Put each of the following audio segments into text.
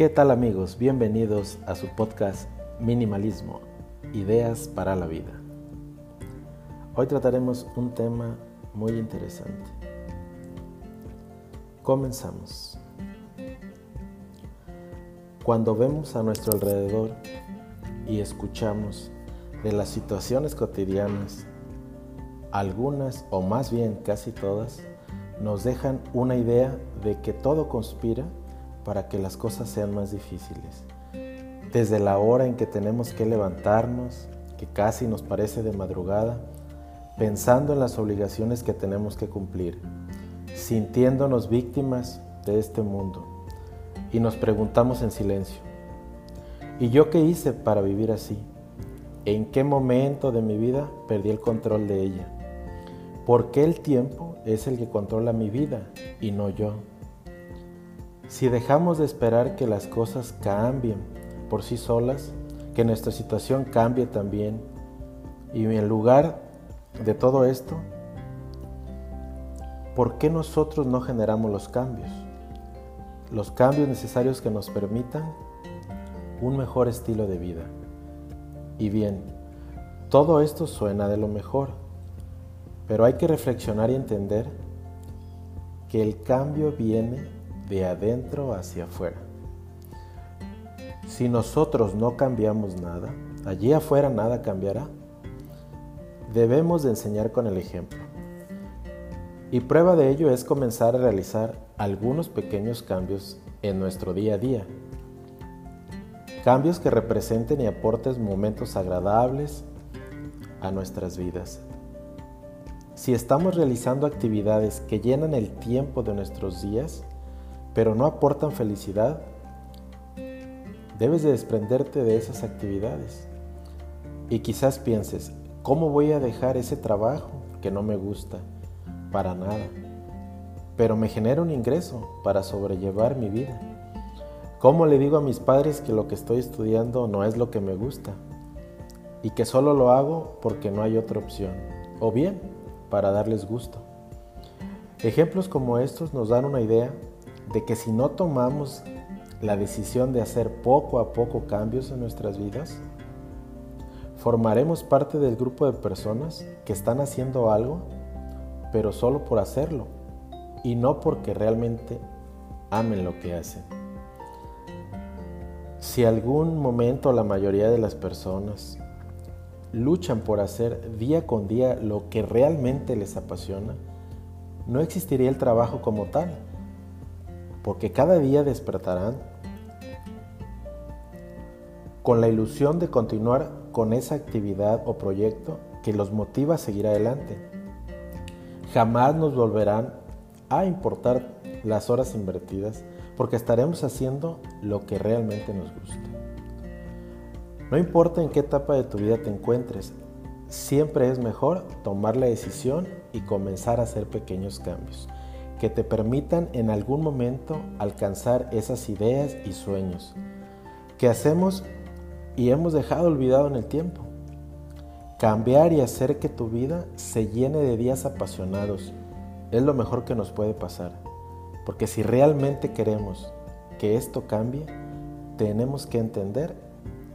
¿Qué tal amigos? Bienvenidos a su podcast Minimalismo, Ideas para la Vida. Hoy trataremos un tema muy interesante. Comenzamos. Cuando vemos a nuestro alrededor y escuchamos de las situaciones cotidianas, algunas o más bien casi todas, nos dejan una idea de que todo conspira para que las cosas sean más difíciles. Desde la hora en que tenemos que levantarnos, que casi nos parece de madrugada, pensando en las obligaciones que tenemos que cumplir, sintiéndonos víctimas de este mundo y nos preguntamos en silencio, ¿y yo qué hice para vivir así? ¿En qué momento de mi vida perdí el control de ella? ¿Por qué el tiempo es el que controla mi vida y no yo? Si dejamos de esperar que las cosas cambien por sí solas, que nuestra situación cambie también, y en lugar de todo esto, ¿por qué nosotros no generamos los cambios? Los cambios necesarios que nos permitan un mejor estilo de vida. Y bien, todo esto suena de lo mejor, pero hay que reflexionar y entender que el cambio viene de adentro hacia afuera. Si nosotros no cambiamos nada, allí afuera nada cambiará. Debemos de enseñar con el ejemplo. Y prueba de ello es comenzar a realizar algunos pequeños cambios en nuestro día a día. Cambios que representen y aporten momentos agradables a nuestras vidas. Si estamos realizando actividades que llenan el tiempo de nuestros días, pero no aportan felicidad, debes de desprenderte de esas actividades. Y quizás pienses, ¿cómo voy a dejar ese trabajo que no me gusta? Para nada. Pero me genera un ingreso para sobrellevar mi vida. ¿Cómo le digo a mis padres que lo que estoy estudiando no es lo que me gusta? Y que solo lo hago porque no hay otra opción. O bien, para darles gusto. Ejemplos como estos nos dan una idea de que si no tomamos la decisión de hacer poco a poco cambios en nuestras vidas, formaremos parte del grupo de personas que están haciendo algo, pero solo por hacerlo y no porque realmente amen lo que hacen. Si algún momento la mayoría de las personas luchan por hacer día con día lo que realmente les apasiona, no existiría el trabajo como tal porque cada día despertarán con la ilusión de continuar con esa actividad o proyecto que los motiva a seguir adelante. Jamás nos volverán a importar las horas invertidas porque estaremos haciendo lo que realmente nos gusta. No importa en qué etapa de tu vida te encuentres, siempre es mejor tomar la decisión y comenzar a hacer pequeños cambios que te permitan en algún momento alcanzar esas ideas y sueños que hacemos y hemos dejado olvidado en el tiempo. Cambiar y hacer que tu vida se llene de días apasionados es lo mejor que nos puede pasar. Porque si realmente queremos que esto cambie, tenemos que entender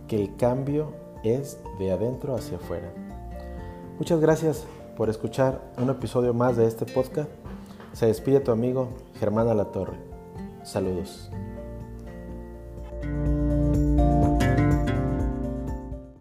que el cambio es de adentro hacia afuera. Muchas gracias por escuchar un episodio más de este podcast. Se despide tu amigo Germán Alatorre. Saludos.